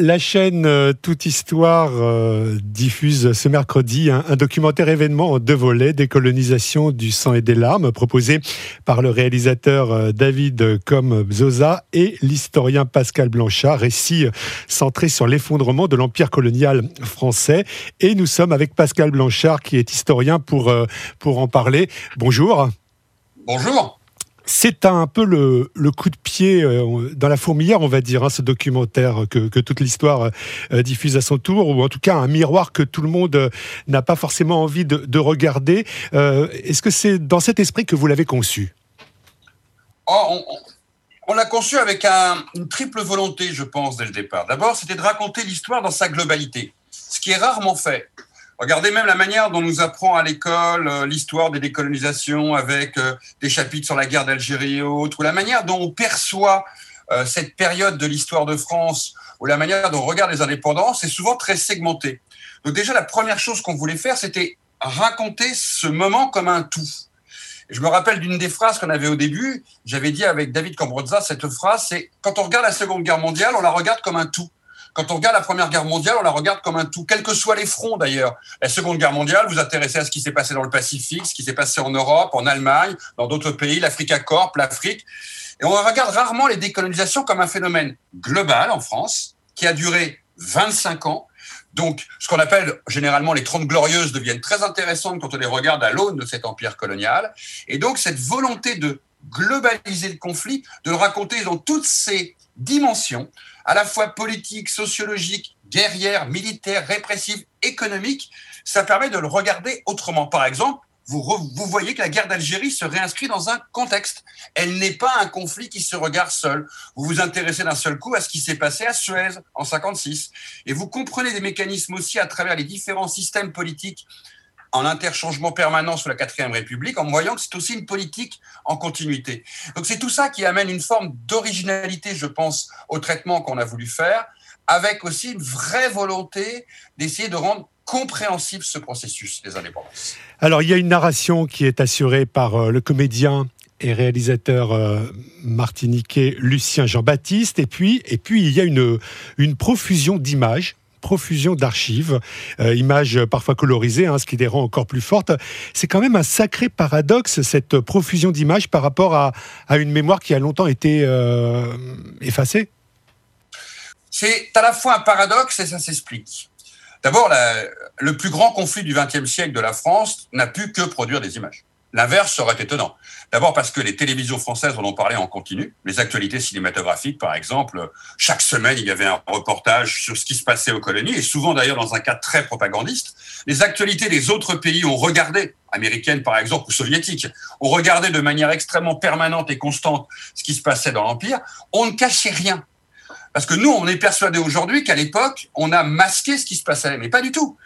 La chaîne euh, Toute Histoire euh, diffuse ce mercredi un, documentaire événement en deux volets, Décolonisation du sang et des larmes, proposé par le réalisateur euh, David Com Bzoza et l'historien Pascal Blanchard, récit centré sur l'effondrement de l'empire colonial français. Et nous sommes avec Pascal Blanchard, qui est historien, pour, pour en parler. Bonjour. Bonjour. C'est un peu le, coup de pied euh, dans la fourmilière, on va dire, hein, ce documentaire que, toute l'histoire euh, diffuse à son tour, ou en tout cas un miroir que tout le monde euh, n'a pas forcément envie de, regarder. Est-ce que c'est dans cet esprit que vous l'avez conçu? Oh, on, l'a conçu avec une triple volonté, je pense, dès le départ. D'abord, c'était de raconter l'histoire dans sa globalité, ce qui est rarement fait. Regardez même la manière dont nous apprend à l'école euh, l'histoire des décolonisations avec euh, des chapitres sur la guerre d'Algérie et autres, ou la manière dont on perçoit euh, cette période de l'histoire de France, ou la manière dont on regarde les indépendances, c'est souvent très segmenté. Donc déjà, la première chose qu'on voulait faire, c'était raconter ce moment comme un tout. je me rappelle d'une des phrases qu'on avait au début, j'avais dit avec David Cambroza, cette phrase, c'est quand on regarde la Seconde Guerre mondiale, on la regarde comme un tout. Quand on regarde la Première Guerre mondiale, on la regarde comme un tout, quels que soient les fronts d'ailleurs. La Seconde Guerre mondiale, vous intéressez à ce qui s'est passé dans le Pacifique, ce qui s'est passé en Europe, en Allemagne, dans d'autres pays, l'Africa Corp, l'Afrique. Et on regarde rarement les décolonisations comme un phénomène global en France, qui a duré 25 ans. Donc, ce qu'on appelle généralement les Trente Glorieuses deviennent très intéressantes quand on les regarde à l'aune de cet empire colonial. Et donc, cette volonté de globaliser le conflit, de le raconter dans toutes ses dimensions, à la fois politique, sociologique, guerrière, militaire, répressive, économique, ça permet de le regarder autrement. Par exemple, vous, voyez que la guerre d'Algérie se réinscrit dans un contexte. Elle n'est pas un conflit qui se regarde seul. Vous vous intéressez d'un seul coup à ce qui s'est passé à Suez en 56. Et vous comprenez des mécanismes aussi à travers les différents systèmes politiques en interchangement permanent sous la quatrième République, en voyant que c'est aussi une politique en continuité. Donc c'est tout ça qui amène une forme d'originalité, je pense, au traitement qu'on a voulu faire, avec aussi une vraie volonté d'essayer de rendre compréhensible ce processus des indépendances. Alors il y a une narration qui est assurée par euh, le comédien et réalisateur euh, martiniquais Lucien Jean-Baptiste. Et puis, et puis, il y a une, une profusion d'images profusion d'archives, euh, images parfois colorisées, hein, ce qui les rend encore plus fortes. C'est quand même un sacré paradoxe, cette profusion d'images par rapport à, une mémoire qui a longtemps été euh, effacée. C'est à la fois un paradoxe et ça s'explique. D'abord, le plus grand conflit du XXe siècle de la France n'a pu que produire des images. L'inverse serait étonnant. D'abord parce que les télévisions françaises en ont parlé en continu. Les actualités cinématographiques, par exemple, chaque semaine, il y avait un reportage sur ce qui se passait aux colonies, et souvent d'ailleurs dans un cadre très propagandiste. Les actualités des autres pays ont regardé, américaines par exemple ou soviétiques, ont regardé de manière extrêmement permanente et constante ce qui se passait dans l'Empire. On ne cachait rien. Parce que nous, on est persuadé aujourd'hui qu'à l'époque, on a masqué ce qui se passait, mais pas du tout.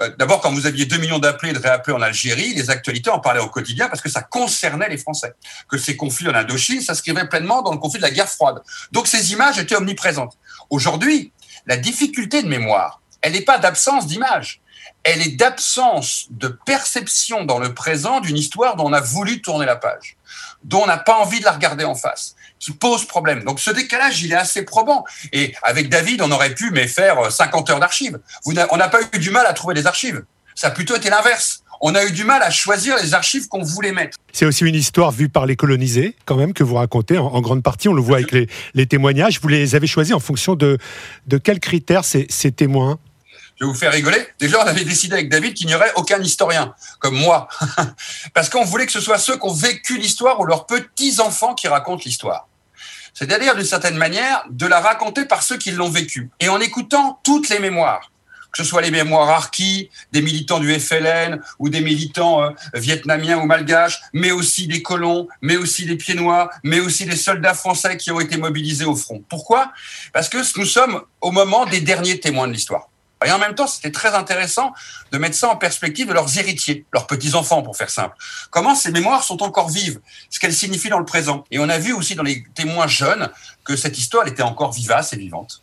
Euh, d'abord, quand vous aviez 2 millions d'appelés et de réappelés en Algérie, les actualités en parlaient au quotidien parce que ça concernait les Français. Que ces conflits en Indochine s'inscrivaient pleinement dans le conflit de la guerre froide. Donc ces images étaient omniprésentes. Aujourd'hui, la difficulté de mémoire, elle n'est pas d'absence d'images elle est d'absence de perception dans le présent d'une histoire dont on a voulu tourner la page, dont on n'a pas envie de la regarder en face, qui pose problème. Donc ce décalage, il est assez probant. Et avec David, on aurait pu mais faire 50 heures d'archives. On n'a pas eu du mal à trouver des archives. Ça a plutôt été l'inverse. On a eu du mal à choisir les archives qu'on voulait mettre. C'est aussi une histoire vue par les colonisés, quand même, que vous racontez en, grande partie. On le voit avec les, témoignages. Vous les avez choisis en fonction de, de quels critères ces témoins je vais vous faire rigoler. Déjà, on avait décidé avec David qu'il n'y aurait aucun historien, comme moi. Parce qu'on voulait que ce soit ceux qui ont vécu l'histoire ou leurs petits-enfants qui racontent l'histoire. C'est-à-dire, d'une certaine manière, de la raconter par ceux qui l'ont vécu. Et en écoutant toutes les mémoires, que ce soit les mémoires harkis, des militants du FLN ou des militants euh, vietnamiens ou malgaches, mais aussi des colons, mais aussi des pieds noirs, mais aussi des soldats français qui ont été mobilisés au front. Pourquoi? Parce que nous sommes au moment des derniers témoins de l'histoire. Et en même temps, c'était très intéressant de mettre ça en perspective de leurs héritiers, leurs petits-enfants, pour faire simple. Comment ces mémoires sont encore vives, ce qu'elles signifient dans le présent. Et on a vu aussi dans les témoins jeunes que cette histoire était encore vivace et vivante.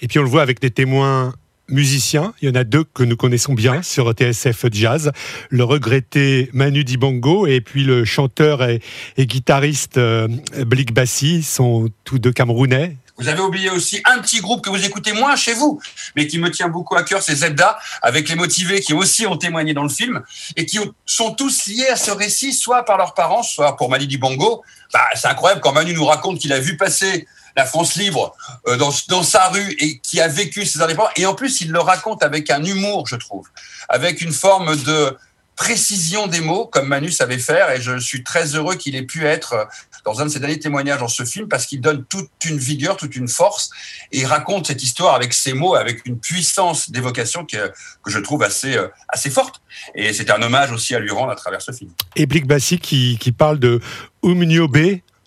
Et puis on le voit avec des témoins musiciens. Il y en a deux que nous connaissons bien sur TSF Jazz. Le regretté Manu Dibango et puis le chanteur et, guitariste euh, Blik Bassi sont tous deux camerounais Vous avez oublié aussi un petit groupe que vous écoutez moins chez vous, mais qui me tient beaucoup à cœur, c'est Zelda, avec les motivés qui aussi ont témoigné dans le film, et qui sont tous liés à ce récit, soit par leurs parents, soit pour Mali Bongo. Bah, c'est incroyable quand Manu nous raconte qu'il a vu passer la France libre euh, dans, sa rue et qui a vécu ces indépendances. Et en plus, il le raconte avec un humour, je trouve, avec une forme de précision des mots, comme Manu savait faire. Et je suis très heureux qu'il ait pu être dans un de ses derniers témoignages dans ce film parce qu'il donne toute une vigueur, toute une force et il raconte cette histoire avec ses mots, avec une puissance d'évocation que, que je trouve assez, euh, assez forte. Et c'est un hommage aussi à lui rendre à travers ce film. Et Blick Bassi qui, qui parle de Oumnio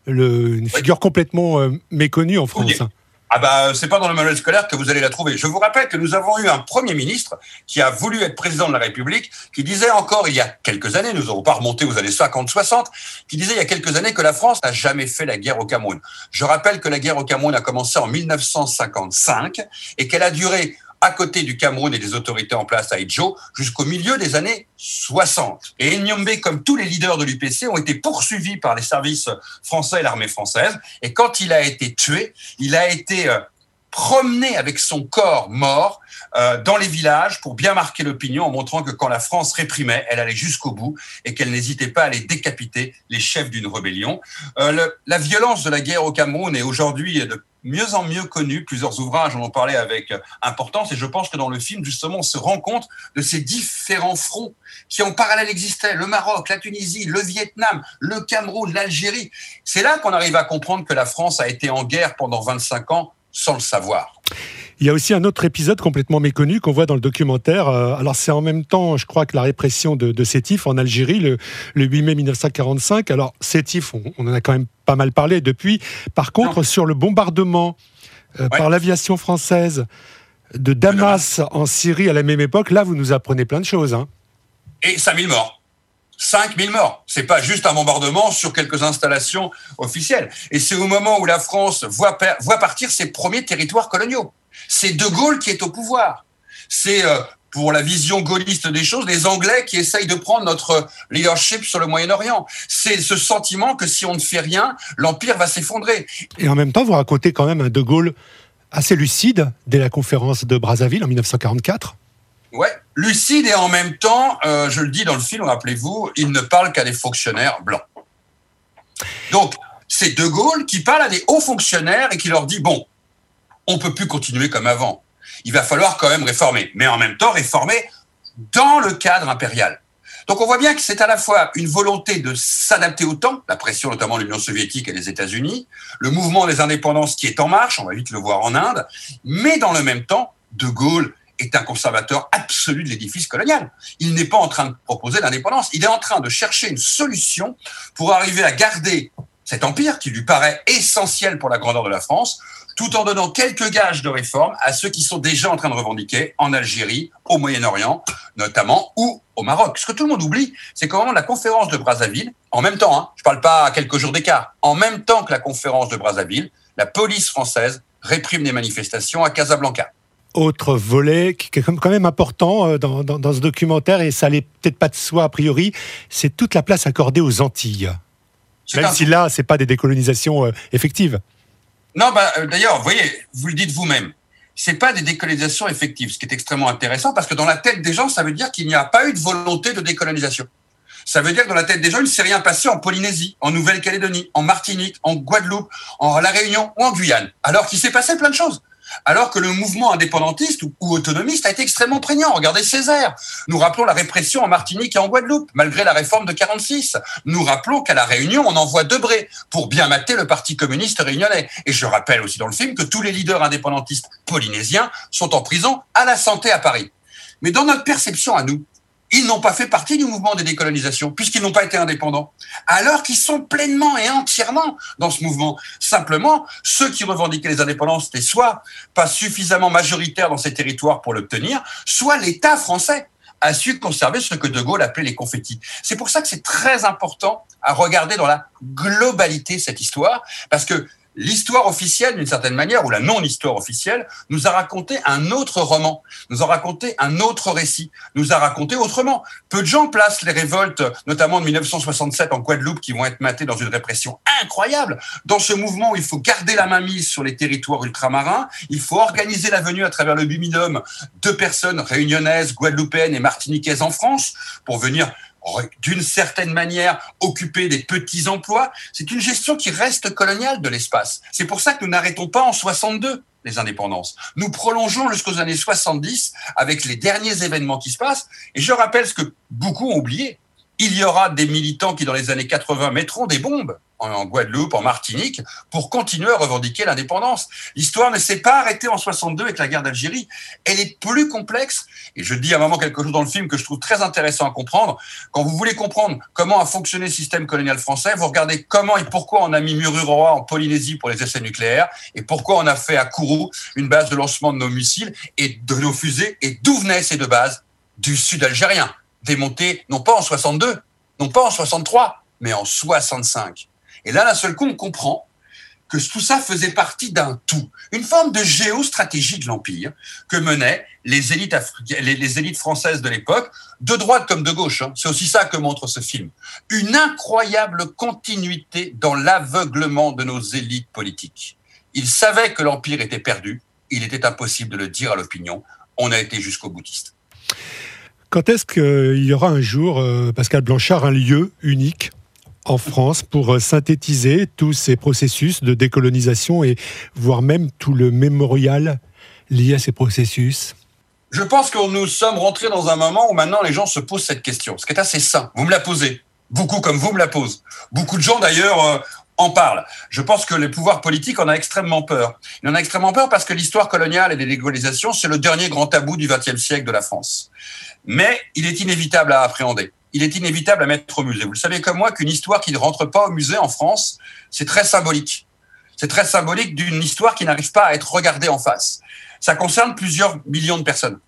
le, une figure complètement euh, méconnue en France. Ah bah, c'est pas dans le manuel scolaire que vous allez la trouver. Je vous rappelle que nous avons eu un Premier ministre qui a voulu être président de la République, qui disait encore il y a quelques années, nous n'aurons pas remonté aux années 50-60, qui disait il y a quelques années que la France n'a jamais fait la guerre au Cameroun. Je rappelle que la guerre au Cameroun a commencé en 1955 et qu'elle a duré à côté du Cameroun et des autorités en place à Idjo jusqu'au milieu des années 60. Et Nyombe, comme tous les leaders de l'UPC, ont été poursuivis par les services français et l'armée française. Et quand il a été tué, il a été promené avec son corps mort euh, dans les villages pour bien marquer l'opinion en montrant que quand la France réprimait, elle allait jusqu'au bout et qu'elle n'hésitait pas à aller décapiter les chefs d'une rébellion. Euh, la violence de la guerre au Cameroun est aujourd'hui de mieux en mieux connu. Plusieurs ouvrages en ont parlé avec importance et je pense que dans le film, justement, on se rend compte de ces différents fronts qui en parallèle existaient. Le Maroc, la Tunisie, le Vietnam, le Cameroun, l'Algérie. C'est là qu'on arrive à comprendre que la France a été en guerre pendant 25 ans sans le savoir. Il y a aussi un autre épisode complètement méconnu qu'on voit dans le documentaire. Euh, alors c'est en même temps, je crois, que la répression de, de Sétif en Algérie le, 8 mai 1945. Alors Sétif, on, on, en a quand même pas mal parlé depuis. Par contre, sur le bombardement euh, par l'aviation française de Damas en Syrie à la même époque, là, vous nous apprenez plein de choses. Hein. Et 5000 morts. 5000 morts. C'est pas juste un bombardement sur quelques installations officielles. Et c'est au moment où la France voit, voit partir ses premiers territoires coloniaux. C'est De Gaulle qui est au pouvoir. C'est euh, pour la vision gaulliste des choses, les Anglais qui essayent de prendre notre leadership sur le Moyen-Orient. C'est ce sentiment que si on ne fait rien, l'Empire va s'effondrer. Et en même temps, vous racontez quand même un De Gaulle assez lucide dès la conférence de Brazzaville en 1944. Ouais, lucide et en même temps, euh, je le dis dans le film, rappelez-vous, il ne parle qu'à des fonctionnaires blancs. Donc, c'est De Gaulle qui parle à des hauts fonctionnaires et qui leur dit, bon, on peut plus continuer comme avant. Il va falloir quand même réformer, mais en même temps réformer dans le cadre impérial. Donc on voit bien que c'est à la fois une volonté de s'adapter au temps, la pression notamment de l'Union soviétique et des États-Unis, le mouvement des indépendances qui est en marche, on va vite le voir en Inde, mais dans le même temps, De Gaulle est un conservateur absolu de l'édifice colonial. Il n'est pas en train de proposer l'indépendance, il est en train de chercher une solution pour arriver à garder cet empire qui lui paraît essentiel pour la grandeur de la France, tout en donnant quelques gages de réforme à ceux qui sont déjà en train de revendiquer en Algérie, au Moyen-Orient notamment, ou au Maroc. Ce que tout le monde oublie, c'est qu'au moment de la conférence de Brazzaville, en même temps, hein, je ne parle pas à quelques jours d'écart, en même temps que la conférence de Brazzaville, la police française réprime des manifestations à Casablanca autre volet qui est quand même important euh, dans, dans, ce documentaire, et ça n'est peut-être pas de soi a priori, c'est toute la place accordée aux Antilles. Même si là, ce n'est pas des décolonisations euh, effectives. Non, bah, euh, d'ailleurs, vous voyez, vous le dites vous-même, ce n'est pas des décolonisations effectives, ce qui est extrêmement intéressant, parce que dans la tête des gens, ça veut dire qu'il n'y a pas eu de volonté de décolonisation. Ça veut dire que dans la tête des gens, il ne s'est rien passé en Polynésie, en Nouvelle-Calédonie, en Martinique, en Guadeloupe, en La Réunion ou en Guyane, alors qu'il s'est passé plein de choses alors que le mouvement indépendantiste ou, autonomiste a été extrêmement prégnant. Regardez Césaire. Nous rappelons la répression en Martinique et en Guadeloupe, malgré la réforme de 46. Nous rappelons qu'à la Réunion, on envoie Debré pour bien mater le Parti communiste réunionnais. Et je rappelle aussi dans le film que tous les leaders indépendantistes polynésiens sont en prison à la santé à Paris. Mais dans notre perception à nous, ils n'ont pas fait partie du mouvement des décolonisations, puisqu'ils n'ont pas été indépendants, alors qu'ils sont pleinement et entièrement dans ce mouvement. Simplement, ceux qui revendiquaient les indépendances étaient soit pas suffisamment majoritaires dans ces territoires pour l'obtenir, soit l'État français a su conserver ce que De Gaulle appelait les confettis. C'est pour ça que c'est très important à regarder dans la globalité cette histoire, parce que l'histoire officielle, d'une certaine manière, ou la non-histoire officielle, nous a raconté un autre roman, nous a raconté un autre récit, nous a raconté autrement. Peu de gens placent les révoltes, notamment de 1967 en Guadeloupe, qui vont être matées dans une répression incroyable. Dans ce mouvement où il faut garder la main mise sur les territoires ultramarins, il faut organiser la venue à travers le Bumidum de personnes réunionnaises, guadeloupéennes et martiniquaises en France pour venir d'une certaine manière occuper des petits emplois. C'est une gestion qui reste coloniale de l'espace. C'est pour ça que nous n'arrêtons pas en 62 les indépendances. Nous prolongeons jusqu'aux années 70 avec les derniers événements qui se passent. Et je rappelle ce que beaucoup ont oublié. Il y aura des militants qui, dans les années 80, mettront des bombes en Guadeloupe, en Martinique, pour continuer à revendiquer l'indépendance. L'histoire ne s'est pas arrêtée en 62 avec la guerre d'Algérie. Elle est plus complexe. Et je dis à un moment quelque chose dans le film que je trouve très intéressant à comprendre. Quand vous voulez comprendre comment a fonctionné le système colonial français, vous regardez comment et pourquoi on a mis Mururoa en Polynésie pour les essais nucléaires et pourquoi on a fait à Kourou une base de lancement de nos missiles et de nos fusées et d'où venaient ces deux bases? Du sud algérien, démontées non pas en 62, non pas en 63, mais en 65. Et là, d'un seul coup, on comprend que tout ça faisait partie d'un tout, une forme de géostratégie de l'Empire que menaient les élites, françaises de l'époque, de droite comme de gauche. Hein. C'est aussi ça que montre ce film. Une incroyable continuité dans l'aveuglement de nos élites politiques. Ils savaient que l'Empire était perdu, il était impossible de le dire à l'opinion, on a été jusqu'au boutiste. Quand est-ce qu'il y aura un jour, euh, Pascal Blanchard, un lieu unique en France pour euh, synthétiser tous ces processus de décolonisation et voire même tout le mémorial lié à ces processus Je pense que nous sommes rentrés dans un moment où maintenant les gens se posent cette question, ce qui est assez sain. Vous me la posez, beaucoup comme vous me la posent. Beaucoup de gens d'ailleurs euh, en parlent. Je pense que les pouvoirs politiques en ont extrêmement peur. Ils en ont extrêmement peur parce que l'histoire coloniale et les décolonisations, c'est le dernier grand tabou du XXe siècle de la France. Mais il est inévitable à appréhender il est inévitable à mettre au musée. Vous le savez comme moi qu'une histoire qui ne rentre pas au musée en France, c'est très symbolique. C'est très symbolique d'une histoire qui n'arrive pas à être regardée en face. Ça concerne plusieurs millions de personnes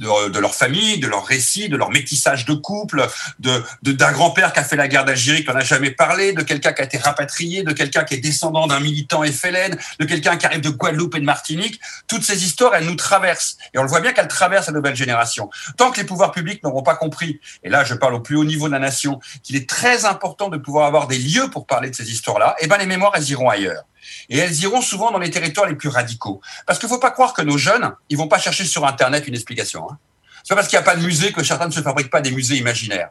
de, leur famille, de leur récit, de leur métissage de couple, de d'un grand-père qui a fait la guerre d'Algérie qu'on n'a jamais parlé, de quelqu'un qui a été rapatrié, de quelqu'un qui est descendant d'un militant FLN, de quelqu'un qui arrive de Guadeloupe et de Martinique. Toutes ces histoires, elles nous traversent. Et on le voit bien qu'elles traversent la nouvelle génération. Tant que les pouvoirs publics n'auront pas compris, et là je parle au plus haut niveau de la nation, qu'il est très important de pouvoir avoir des lieux pour parler de ces histoires-là, eh ben les mémoires, elles iront ailleurs. Et elles iront souvent dans les territoires les plus radicaux. Parce qu'il ne faut pas croire que nos jeunes, ils vont pas chercher sur Internet une explication. Hein. C'est pas parce qu'il n'y a pas de musée que certains ne se fabriquent pas des musées imaginaires.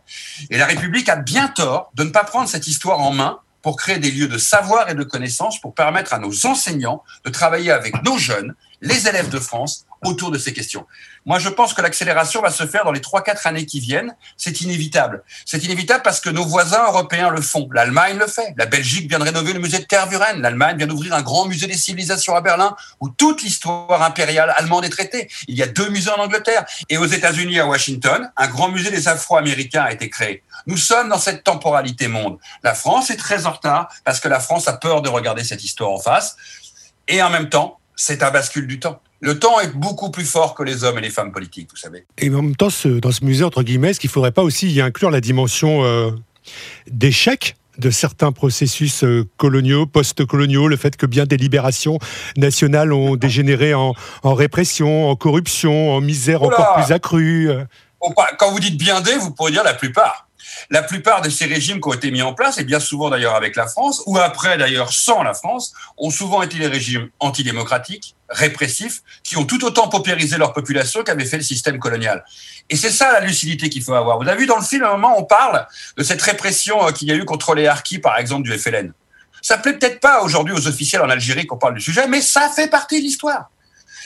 Et la République a bien tort de ne pas prendre cette histoire en main pour créer des lieux de savoir et de connaissance pour permettre à nos enseignants de travailler avec nos jeunes, les élèves de France, autour de ces questions. Moi, je pense que l'accélération va se faire dans les 3-4 années qui viennent. C'est inévitable. C'est inévitable parce que nos voisins européens le font. L'Allemagne le fait. La Belgique vient de rénover le musée de Tervuren. L'Allemagne vient d'ouvrir un grand musée des civilisations à Berlin où toute l'histoire impériale allemande est traitée. Il y a deux musées en Angleterre. Et aux États-Unis, à Washington, un grand musée des Afro-Américains a été créé. Nous sommes dans cette temporalité monde. La France est très en retard parce que la France a peur de regarder cette histoire en face. Et en même temps, c'est un bascule du temps. Le temps est beaucoup plus fort que les hommes et les femmes politiques, vous savez. Et en même temps, dans ce musée, entre guillemets, est-ce qu'il ne faudrait pas aussi y inclure la dimension euh, d'échec de certains processus euh, coloniaux, post-coloniaux, le fait que bien des libérations nationales ont dégénéré en, répression, en corruption, en misère encore plus accrue euh Quand vous dites bien des, vous pourriez dire la plupart. La plupart de ces régimes qui ont été mis en place, et bien souvent d'ailleurs avec la France, ou après d'ailleurs sans la France, ont souvent été des régimes antidémocratiques, répressifs, qui ont tout autant paupérisé leur population qu'avait fait le système colonial. Et c'est ça la lucidité qu'il faut avoir. Vous avez vu dans le film, à un moment, on parle de cette répression euh, qu'il y a eu contre les harkis, par exemple, du FLN. Ça plaît peut-être pas aujourd'hui aux officiels en Algérie qu'on parle du sujet, mais ça fait partie de l'histoire.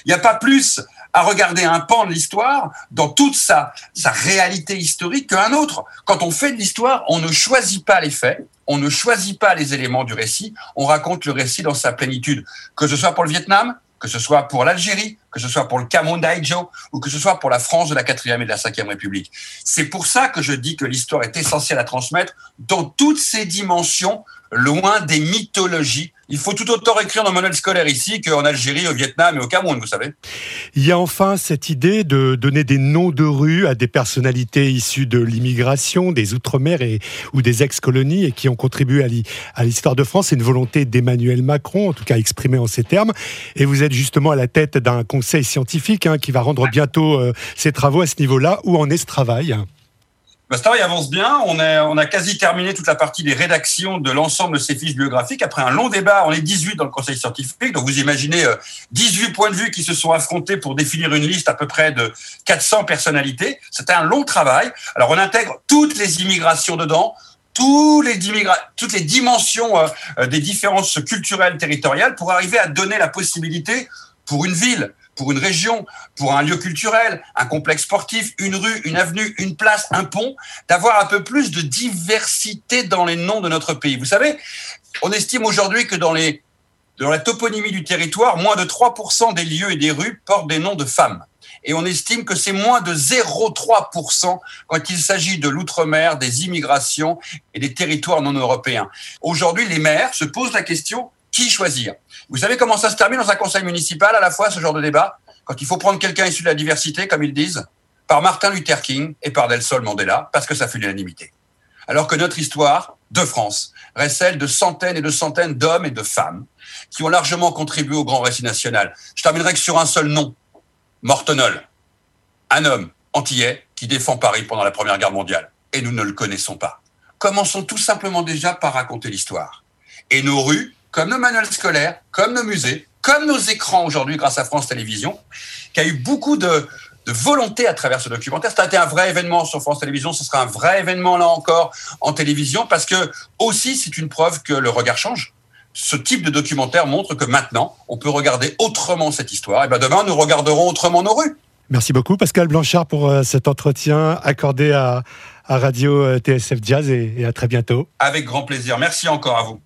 Il n'y a pas plus à regarder un pan de l'histoire dans toute sa, sa réalité historique qu'un autre. Quand on fait de l'histoire, on ne choisit pas les faits, on ne choisit pas les éléments du récit, on raconte le récit dans sa plénitude. Que ce soit pour le Vietnam, que ce soit pour l'Algérie, que ce soit pour le Cameroun d'Aïdjo, ou que ce soit pour la France de la 4e et de la 5e République. C'est pour ça que je dis que l'histoire est essentielle à transmettre dans toutes ses dimensions, loin des mythologies il faut tout autant écrire nos manuels scolaires ici qu'en Algérie, au Vietnam et au Cameroun, vous savez. Il y a enfin cette idée de donner des noms de rues à des personnalités issues de l'immigration, des Outre-mer et, ou des ex-colonies et qui ont contribué à l'histoire de France. C'est une volonté d'Emmanuel Macron, en tout cas exprimée en ces termes. Et vous êtes justement à la tête d'un conseil scientifique hein, qui va rendre bientôt euh, ses travaux à ce niveau-là. Où en est ce travail? Bah, ce travail avance bien. On, on a quasi terminé toute la partie des rédactions de l'ensemble de ces fiches biographiques. Après un long débat, on est 18 dans le conseil scientifique. Donc vous imaginez 18 euh, points de vue qui se sont affrontés pour définir une liste à peu près de 400 personnalités. C'était un long travail. Alors on intègre toutes les immigrations dedans, les toutes les dimensions euh, euh, des différences culturelles territoriales pour arriver à donner la possibilité pour une ville, pour une région, pour un lieu culturel, un complexe sportif, une rue, une avenue, une place, un pont, d'avoir un peu plus de diversité dans les noms de notre pays. Vous savez, on estime aujourd'hui que dans, les, dans la toponymie du territoire, moins de 3% des lieux et des rues portent des noms de femmes. Et on estime que c'est moins de 0,3% quand il s'agit de l'outre-mer, des immigrations et des territoires non européens. Aujourd'hui, les maires se posent la question qui choisir Vous savez comment ça se termine dans un conseil municipal à la fois, ce genre de débat Quand il faut prendre quelqu'un issu de la diversité, comme ils disent, par Martin Luther King et par Nelson Mandela, parce que ça fait l'unanimité. Alors que notre histoire de France reste celle de centaines et de centaines d'hommes et de femmes qui ont largement contribué au grand récit national. Je terminerai que sur un seul nom, Mortenol, un homme antillais qui défend Paris pendant la Première Guerre mondiale. Et nous ne le connaissons pas. Commençons tout simplement déjà par raconter l'histoire. Et nos rues comme nos manuels scolaires, comme nos musées, comme nos écrans aujourd'hui grâce à France Télévisions, qui a eu beaucoup de, volonté à travers ce documentaire. Ça a été un vrai événement sur France Télévisions, ce sera un vrai événement là encore en télévision, parce que aussi c'est une preuve que le regard change. Ce type de documentaire montre que maintenant, on peut regarder autrement cette histoire. Et bien demain, nous regarderons autrement nos rues. Merci beaucoup Pascal Blanchard pour euh, cet entretien accordé à, Radio euh, TSF Jazz et à très bientôt. Avec grand plaisir. Merci encore à vous.